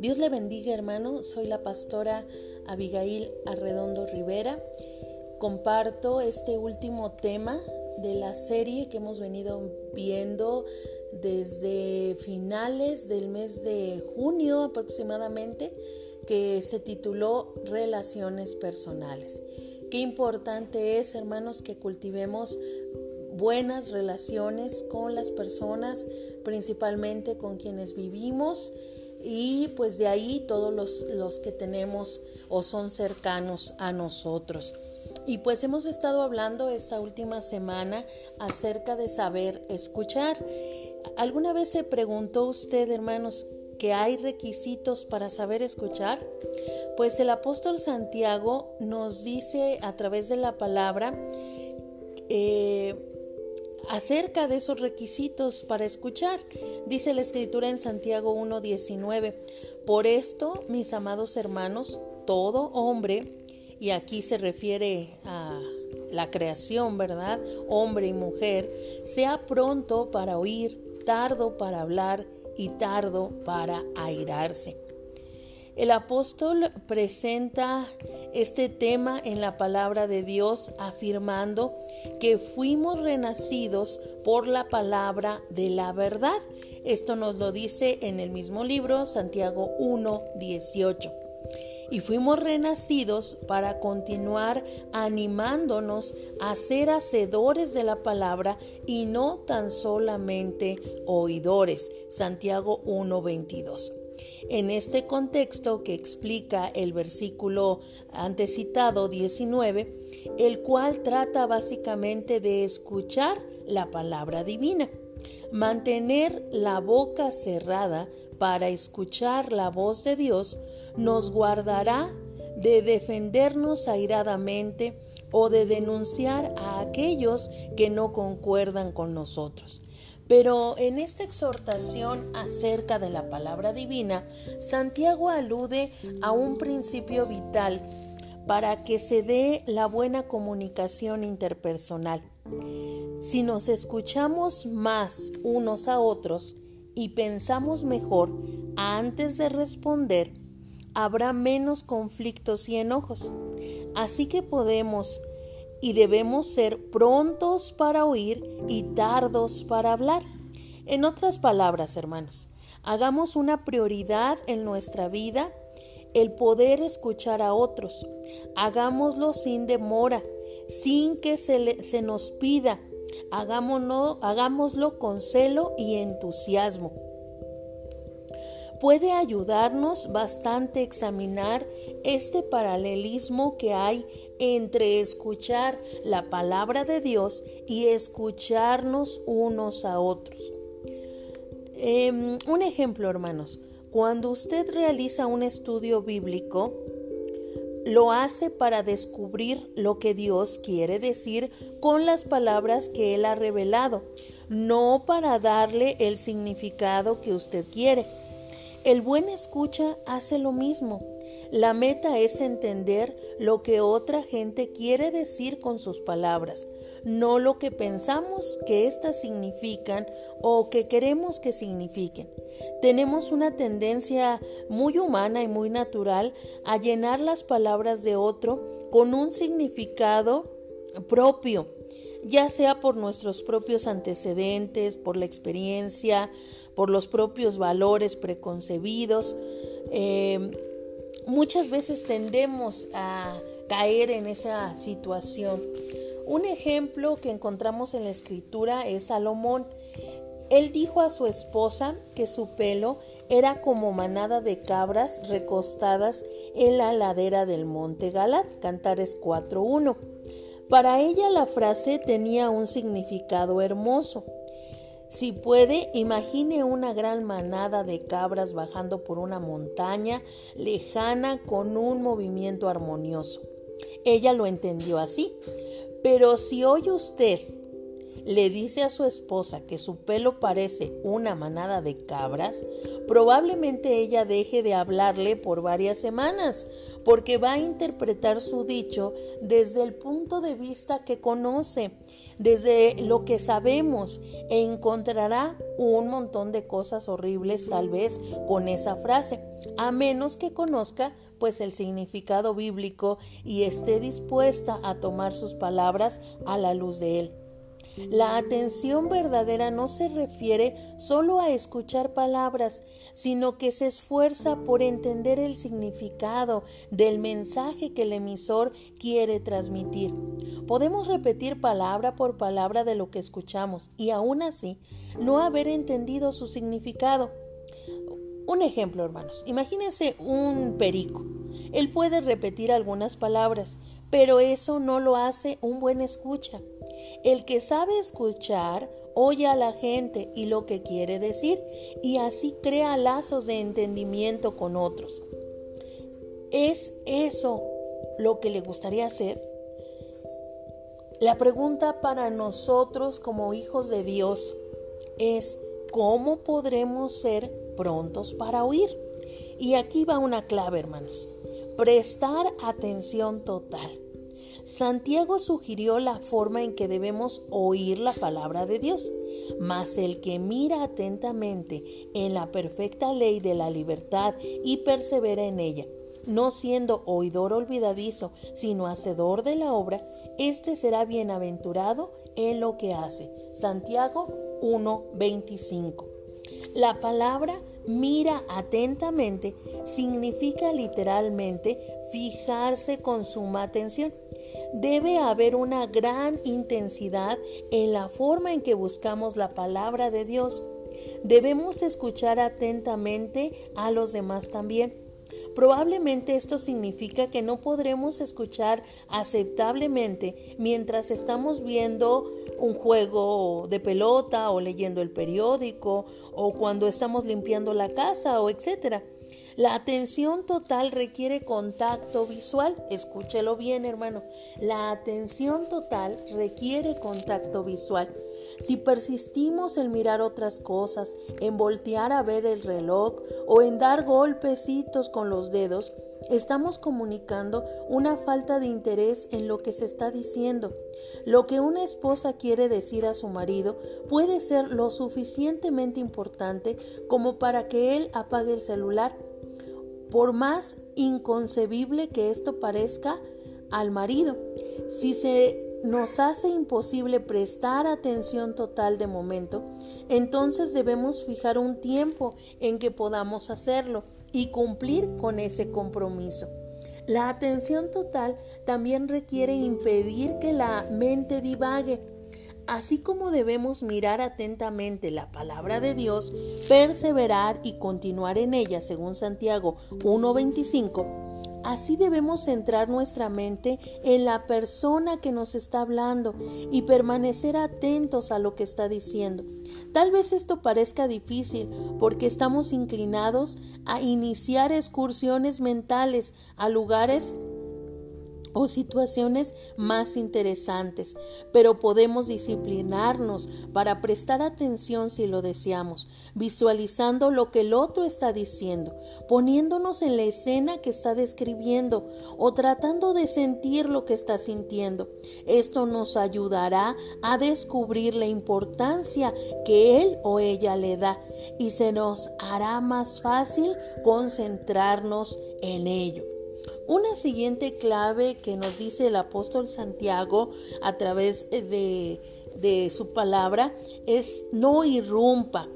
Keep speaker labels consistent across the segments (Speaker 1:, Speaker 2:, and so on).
Speaker 1: Dios le bendiga hermano, soy la pastora Abigail Arredondo Rivera. Comparto este último tema de la serie que hemos venido viendo desde finales del mes de junio aproximadamente, que se tituló Relaciones Personales. Qué importante es, hermanos, que cultivemos buenas relaciones con las personas, principalmente con quienes vivimos y pues de ahí todos los, los que tenemos o son cercanos a nosotros. Y pues hemos estado hablando esta última semana acerca de saber escuchar. ¿Alguna vez se preguntó usted, hermanos, que hay requisitos para saber escuchar? Pues el apóstol Santiago nos dice a través de la palabra eh, acerca de esos requisitos para escuchar. Dice la escritura en Santiago 1.19, por esto, mis amados hermanos, todo hombre, y aquí se refiere a la creación, ¿verdad? Hombre y mujer, sea pronto para oír, tardo para hablar y tardo para airarse. El apóstol presenta este tema en la palabra de Dios afirmando que fuimos renacidos por la palabra de la verdad. Esto nos lo dice en el mismo libro, Santiago 1, 18 y fuimos renacidos para continuar animándonos a ser hacedores de la palabra y no tan solamente oidores. Santiago 1:22. En este contexto que explica el versículo antecitado 19, el cual trata básicamente de escuchar la palabra divina. Mantener la boca cerrada para escuchar la voz de Dios nos guardará de defendernos airadamente o de denunciar a aquellos que no concuerdan con nosotros. Pero en esta exhortación acerca de la palabra divina, Santiago alude a un principio vital para que se dé la buena comunicación interpersonal. Si nos escuchamos más unos a otros y pensamos mejor antes de responder, habrá menos conflictos y enojos. Así que podemos y debemos ser prontos para oír y tardos para hablar. En otras palabras, hermanos, hagamos una prioridad en nuestra vida el poder escuchar a otros. Hagámoslo sin demora, sin que se, se nos pida. Hagámoslo, hagámoslo con celo y entusiasmo puede ayudarnos bastante examinar este paralelismo que hay entre escuchar la palabra de Dios y escucharnos unos a otros. Em, un ejemplo, hermanos, cuando usted realiza un estudio bíblico, lo hace para descubrir lo que Dios quiere decir con las palabras que Él ha revelado, no para darle el significado que usted quiere. El buen escucha hace lo mismo. La meta es entender lo que otra gente quiere decir con sus palabras, no lo que pensamos que éstas significan o que queremos que signifiquen. Tenemos una tendencia muy humana y muy natural a llenar las palabras de otro con un significado propio ya sea por nuestros propios antecedentes, por la experiencia, por los propios valores preconcebidos. Eh, muchas veces tendemos a caer en esa situación. Un ejemplo que encontramos en la escritura es Salomón. Él dijo a su esposa que su pelo era como manada de cabras recostadas en la ladera del monte Galat, Cantares 4.1. Para ella la frase tenía un significado hermoso. Si puede, imagine una gran manada de cabras bajando por una montaña lejana con un movimiento armonioso. Ella lo entendió así. Pero si oye usted le dice a su esposa que su pelo parece una manada de cabras, probablemente ella deje de hablarle por varias semanas, porque va a interpretar su dicho desde el punto de vista que conoce, desde lo que sabemos, e encontrará un montón de cosas horribles tal vez con esa frase, a menos que conozca pues el significado bíblico y esté dispuesta a tomar sus palabras a la luz de él. La atención verdadera no se refiere solo a escuchar palabras, sino que se esfuerza por entender el significado del mensaje que el emisor quiere transmitir. Podemos repetir palabra por palabra de lo que escuchamos y aún así no haber entendido su significado. Un ejemplo, hermanos. Imagínense un perico. Él puede repetir algunas palabras, pero eso no lo hace un buen escucha. El que sabe escuchar oye a la gente y lo que quiere decir y así crea lazos de entendimiento con otros. ¿Es eso lo que le gustaría hacer? La pregunta para nosotros como hijos de Dios es ¿cómo podremos ser prontos para oír? Y aquí va una clave, hermanos. Prestar atención total. Santiago sugirió la forma en que debemos oír la palabra de Dios, mas el que mira atentamente en la perfecta ley de la libertad y persevera en ella, no siendo oidor olvidadizo, sino hacedor de la obra, éste será bienaventurado en lo que hace. Santiago 1:25. La palabra mira atentamente significa literalmente fijarse con suma atención. Debe haber una gran intensidad en la forma en que buscamos la palabra de Dios. Debemos escuchar atentamente a los demás también. Probablemente esto significa que no podremos escuchar aceptablemente mientras estamos viendo un juego de pelota o leyendo el periódico o cuando estamos limpiando la casa o etcétera. La atención total requiere contacto visual. Escúchelo bien, hermano. La atención total requiere contacto visual. Si persistimos en mirar otras cosas, en voltear a ver el reloj o en dar golpecitos con los dedos, estamos comunicando una falta de interés en lo que se está diciendo. Lo que una esposa quiere decir a su marido puede ser lo suficientemente importante como para que él apague el celular. Por más inconcebible que esto parezca al marido, si se nos hace imposible prestar atención total de momento, entonces debemos fijar un tiempo en que podamos hacerlo y cumplir con ese compromiso. La atención total también requiere impedir que la mente divague. Así como debemos mirar atentamente la palabra de Dios, perseverar y continuar en ella, según Santiago 1.25, Así debemos centrar nuestra mente en la persona que nos está hablando y permanecer atentos a lo que está diciendo. Tal vez esto parezca difícil porque estamos inclinados a iniciar excursiones mentales a lugares o situaciones más interesantes, pero podemos disciplinarnos para prestar atención si lo deseamos, visualizando lo que el otro está diciendo, poniéndonos en la escena que está describiendo o tratando de sentir lo que está sintiendo. Esto nos ayudará a descubrir la importancia que él o ella le da y se nos hará más fácil concentrarnos en ello. Una siguiente clave que nos dice el apóstol Santiago a través de, de su palabra es no irrumpa,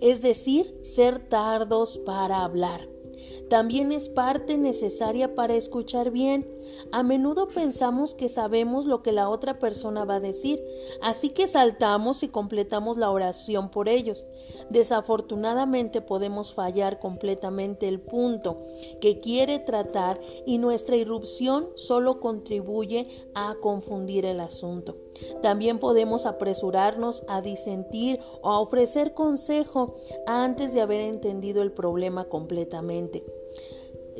Speaker 1: es decir, ser tardos para hablar también es parte necesaria para escuchar bien. A menudo pensamos que sabemos lo que la otra persona va a decir, así que saltamos y completamos la oración por ellos. Desafortunadamente podemos fallar completamente el punto que quiere tratar y nuestra irrupción solo contribuye a confundir el asunto. También podemos apresurarnos a disentir o a ofrecer consejo antes de haber entendido el problema completamente.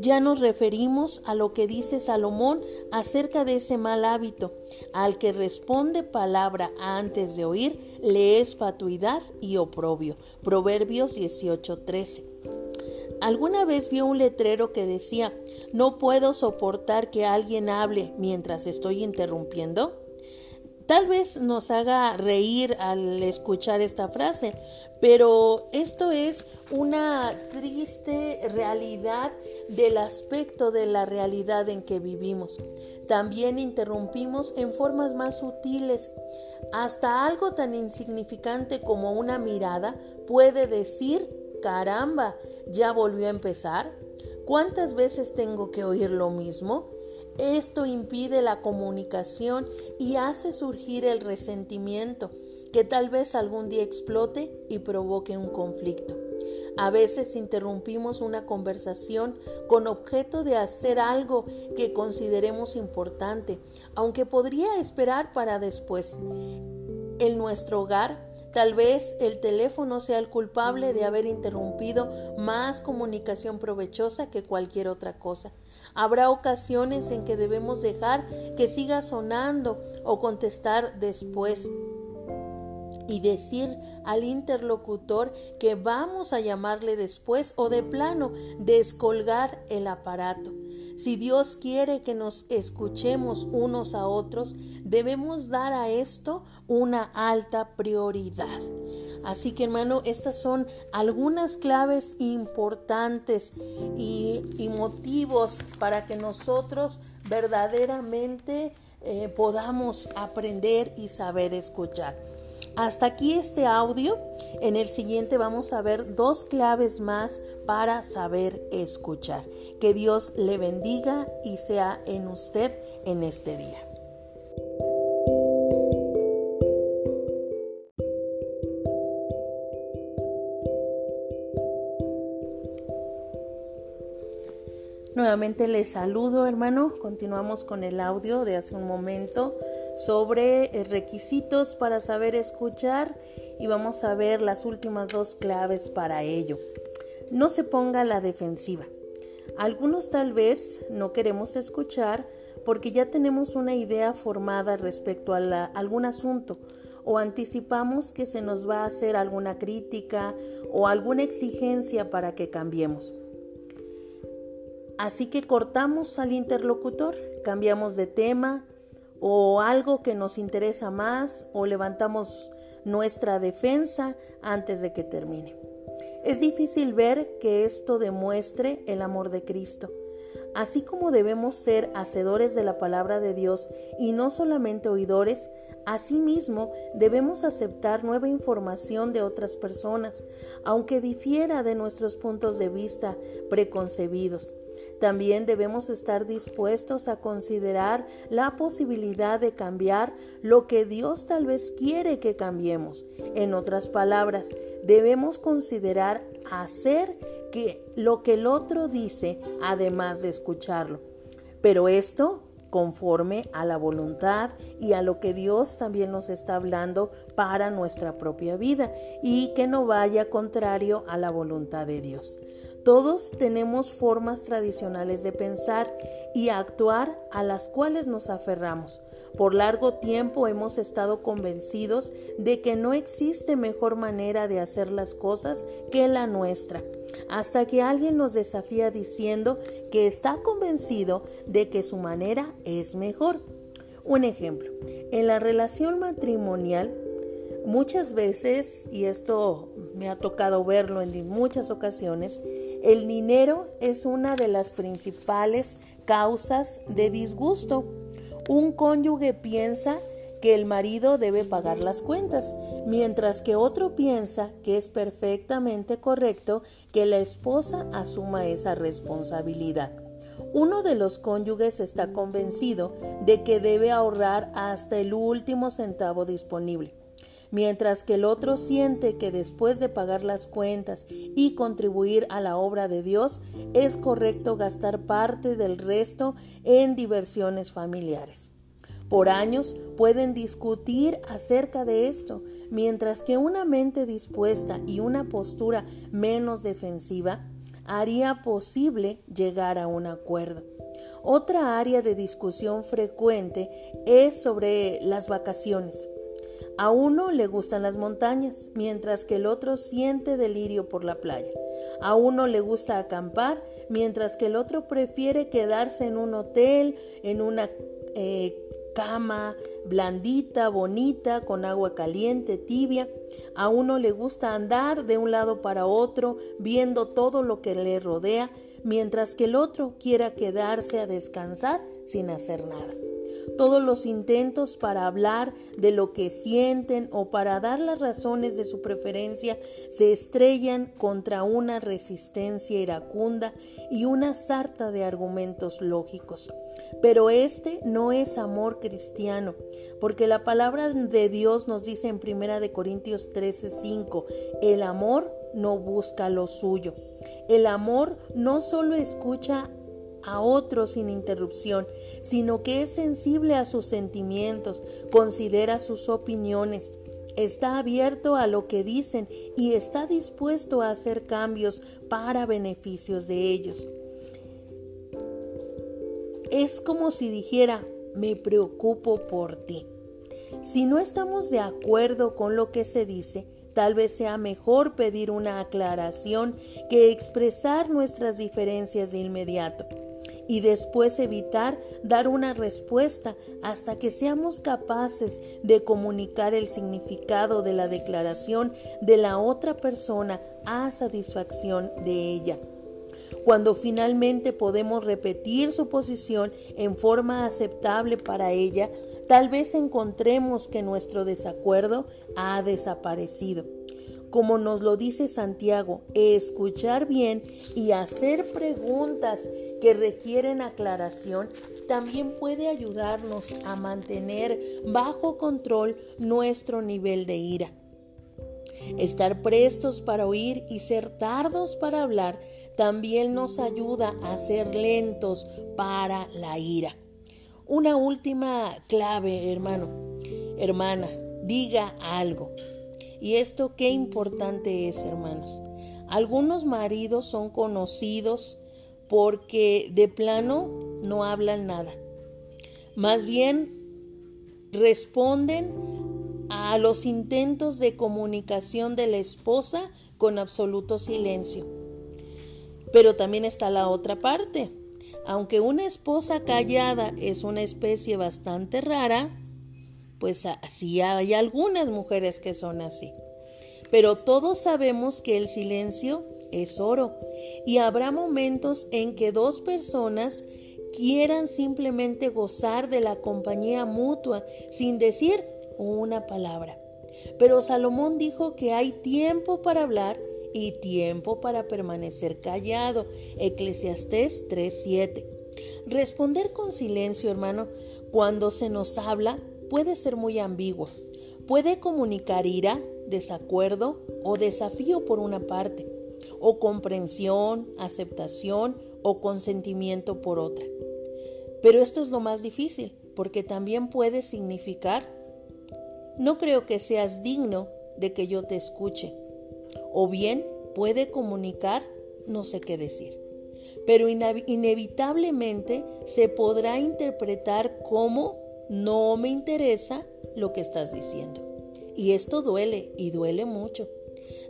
Speaker 1: ya nos referimos a lo que dice Salomón acerca de ese mal hábito. Al que responde palabra antes de oír, le es fatuidad y oprobio. Proverbios 18:13. ¿Alguna vez vio un letrero que decía, no puedo soportar que alguien hable mientras estoy interrumpiendo? Tal vez nos haga reír al escuchar esta frase, pero esto es una triste realidad del aspecto de la realidad en que vivimos. También interrumpimos en formas más sutiles. Hasta algo tan insignificante como una mirada puede decir, caramba, ya volvió a empezar. ¿Cuántas veces tengo que oír lo mismo? Esto impide la comunicación y hace surgir el resentimiento que tal vez algún día explote y provoque un conflicto. A veces interrumpimos una conversación con objeto de hacer algo que consideremos importante, aunque podría esperar para después. En nuestro hogar, tal vez el teléfono sea el culpable de haber interrumpido más comunicación provechosa que cualquier otra cosa. Habrá ocasiones en que debemos dejar que siga sonando o contestar después y decir al interlocutor que vamos a llamarle después o de plano descolgar el aparato. Si Dios quiere que nos escuchemos unos a otros, debemos dar a esto una alta prioridad. Así que hermano, estas son algunas claves importantes y, motivos para que nosotros verdaderamente eh, podamos aprender y saber escuchar. Hasta aquí este audio. En el siguiente vamos a ver dos claves más para saber escuchar. Que Dios le bendiga y sea en usted en este día. Nuevamente les saludo hermano, continuamos con el audio de hace un momento sobre eh, requisitos para saber escuchar y vamos a ver las últimas dos claves para ello. No se ponga la defensiva. Algunos tal vez no queremos escuchar porque ya tenemos una idea formada respecto a, algún asunto o anticipamos que se nos va a hacer alguna crítica o alguna exigencia para que cambiemos. Así que cortamos al interlocutor, cambiamos de tema, o algo que nos interesa más o levantamos nuestra defensa antes de que termine. Es difícil ver que esto demuestre el amor de Cristo. Así como debemos ser hacedores de la palabra de Dios y no solamente oidores, asimismo debemos aceptar nueva información de otras personas, aunque difiera de nuestros puntos de vista preconcebidos. También debemos estar dispuestos a considerar la posibilidad de cambiar lo que Dios tal vez quiere que cambiemos. En otras palabras, debemos considerar hacer que lo que el otro dice además de escucharlo. Pero esto conforme a la voluntad y a lo que Dios también nos está hablando para nuestra propia vida y que no vaya contrario a la voluntad de Dios. Todos tenemos formas tradicionales de pensar y actuar a las cuales nos aferramos. Por largo tiempo hemos estado convencidos de que no existe mejor manera de hacer las cosas que la nuestra, hasta que alguien nos desafía diciendo que está convencido de que su manera es mejor. Un ejemplo, en la relación matrimonial, muchas veces, y esto me ha tocado verlo en muchas ocasiones, el dinero es una de las principales causas de disgusto. Un cónyuge piensa que el marido debe pagar las cuentas, mientras que otro piensa que es perfectamente correcto que la esposa asuma esa responsabilidad. Uno de los cónyuges está convencido de que debe ahorrar hasta el último centavo disponible mientras que el otro siente que después de pagar las cuentas y contribuir a la obra de Dios, es correcto gastar parte del resto en diversiones familiares. Por años pueden discutir acerca de esto, mientras que una mente dispuesta y una postura menos defensiva haría posible llegar a un acuerdo. Otra área de discusión frecuente es sobre las vacaciones. A uno le gustan las montañas, mientras que el otro siente delirio por la playa. A uno le gusta acampar, mientras que el otro prefiere quedarse en un hotel, en una eh, cama blandita, bonita, con agua caliente, tibia. A uno le gusta andar de un lado para otro, viendo todo lo que le rodea, mientras que el otro quiera quedarse a descansar sin hacer nada. Todos los intentos para hablar de lo que sienten o para dar las razones de su preferencia se estrellan contra una resistencia iracunda y una sarta de argumentos lógicos. Pero este no es amor cristiano, porque la palabra de Dios nos dice en 1 de Corintios 13:5, el amor no busca lo suyo. El amor no solo escucha a otros sin interrupción, sino que es sensible a sus sentimientos, considera sus opiniones, está abierto a lo que dicen y está dispuesto a hacer cambios para beneficios de ellos. Es como si dijera, me preocupo por ti. Si no estamos de acuerdo con lo que se dice, Tal vez sea mejor pedir una aclaración que expresar nuestras diferencias de inmediato y después evitar dar una respuesta hasta que seamos capaces de comunicar el significado de la declaración de la otra persona a satisfacción de ella. Cuando finalmente podemos repetir su posición en forma aceptable para ella, tal vez encontremos que nuestro desacuerdo ha desaparecido como nos lo dice Santiago, escuchar bien y hacer preguntas que requieren aclaración también puede ayudarnos a mantener bajo control nuestro nivel de ira. Estar prestos para oír y ser tardos para hablar también nos ayuda a ser lentos para la ira. Una última clave, hermano, hermana, diga algo. Y esto qué importante es, hermanos. Algunos maridos son conocidos porque de plano no hablan nada. Más bien responden a los intentos de comunicación de la esposa con absoluto silencio. Pero también está la otra parte. Aunque una esposa callada es una especie bastante rara, pues así hay algunas mujeres que son así. Pero todos sabemos que el silencio es oro y habrá momentos en que dos personas quieran simplemente gozar de la compañía mutua sin decir una palabra. Pero Salomón dijo que hay tiempo para hablar y tiempo para permanecer callado. Eclesiastés 3:7. Responder con silencio, hermano, cuando se nos habla puede ser muy ambiguo. Puede comunicar ira, desacuerdo o desafío por una parte, o comprensión, aceptación o consentimiento por otra. Pero esto es lo más difícil, porque también puede significar, no creo que seas digno de que yo te escuche, o bien puede comunicar, no sé qué decir. Pero inevitablemente se podrá interpretar como no me interesa lo que estás diciendo. Y esto duele y duele mucho.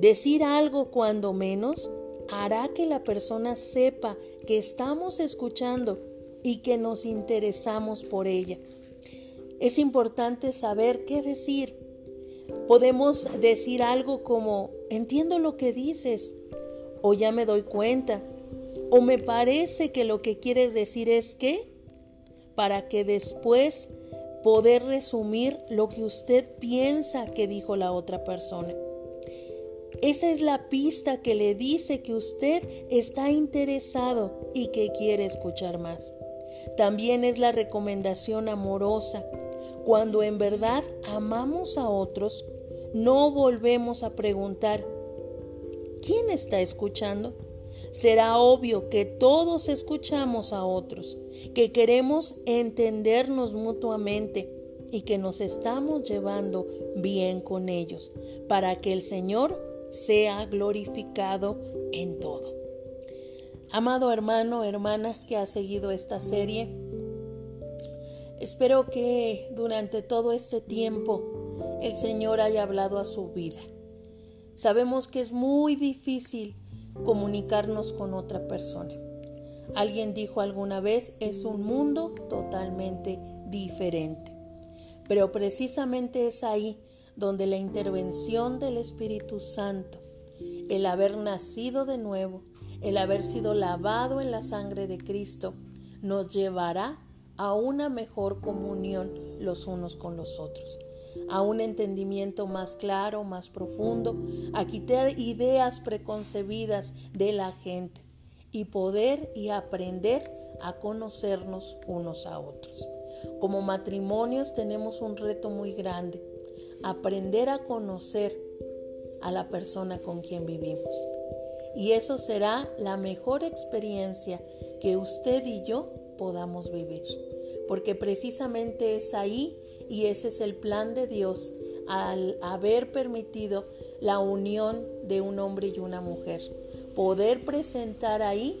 Speaker 1: Decir algo cuando menos hará que la persona sepa que estamos escuchando y que nos interesamos por ella. Es importante saber qué decir. Podemos decir algo como, entiendo lo que dices, o ya me doy cuenta, o me parece que lo que quieres decir es que, para que después poder resumir lo que usted piensa que dijo la otra persona. Esa es la pista que le dice que usted está interesado y que quiere escuchar más. También es la recomendación amorosa. Cuando en verdad amamos a otros, no volvemos a preguntar, ¿quién está escuchando? será obvio que todos escuchamos a otros, que queremos entendernos mutuamente y que nos estamos llevando bien con ellos, para que el Señor sea glorificado en todo. Amado hermano, hermana que ha seguido esta serie, espero que durante todo este tiempo el Señor haya hablado a su vida. Sabemos que es muy difícil comunicarnos con otra persona. Alguien dijo alguna vez, es un mundo totalmente diferente. Pero precisamente es ahí donde la intervención del Espíritu Santo, el haber nacido de nuevo, el haber sido lavado en la sangre de Cristo, nos llevará a una mejor comunión los unos con los otros, a un entendimiento más claro, más profundo, a quitar ideas preconcebidas de la gente y poder y aprender a conocernos unos a otros. Como matrimonios tenemos un reto muy grande, aprender a conocer a la persona con quien vivimos. Y eso será la mejor experiencia que usted y yo podamos vivir. Porque precisamente es ahí y ese es el plan de Dios al haber permitido la unión de un hombre y una mujer. Poder presentar ahí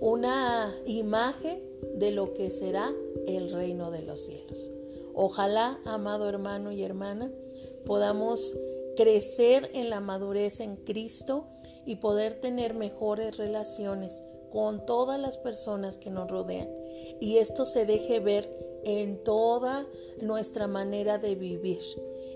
Speaker 1: una imagen de lo que será el reino de los cielos. Ojalá, amado hermano y hermana, podamos crecer en la madurez en Cristo y poder tener mejores relaciones con todas las personas que nos rodean. Y esto se deje ver en toda nuestra manera de vivir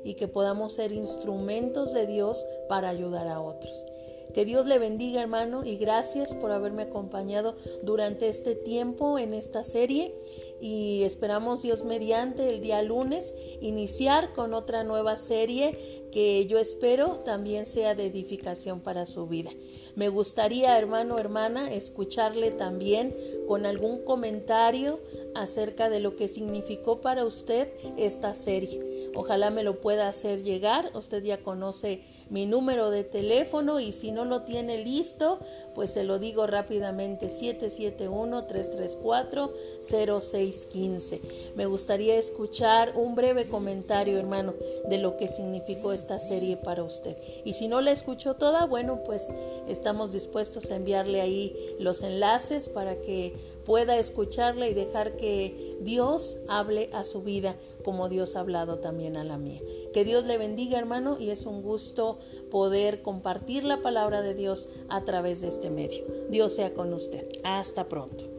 Speaker 1: y que podamos ser instrumentos de Dios para ayudar a otros. Que Dios le bendiga hermano y gracias por haberme acompañado durante este tiempo en esta serie y esperamos Dios mediante el día lunes iniciar con otra nueva serie que yo espero también sea de edificación para su vida. Me gustaría, hermano, hermana, escucharle también con algún comentario acerca de lo que significó para usted esta serie. Ojalá me lo pueda hacer llegar. Usted ya conoce mi número de teléfono y si no lo tiene listo, pues se lo digo rápidamente 771-334-0615. Me gustaría escuchar un breve comentario, hermano, de lo que significó esta serie para usted. Y si no la escuchó toda, bueno, pues estamos dispuestos a enviarle ahí los enlaces para que pueda escucharla y dejar que Dios hable a su vida como Dios ha hablado también a la mía. Que Dios le bendiga hermano y es un gusto poder compartir la palabra de Dios a través de este medio. Dios sea con usted. Hasta pronto.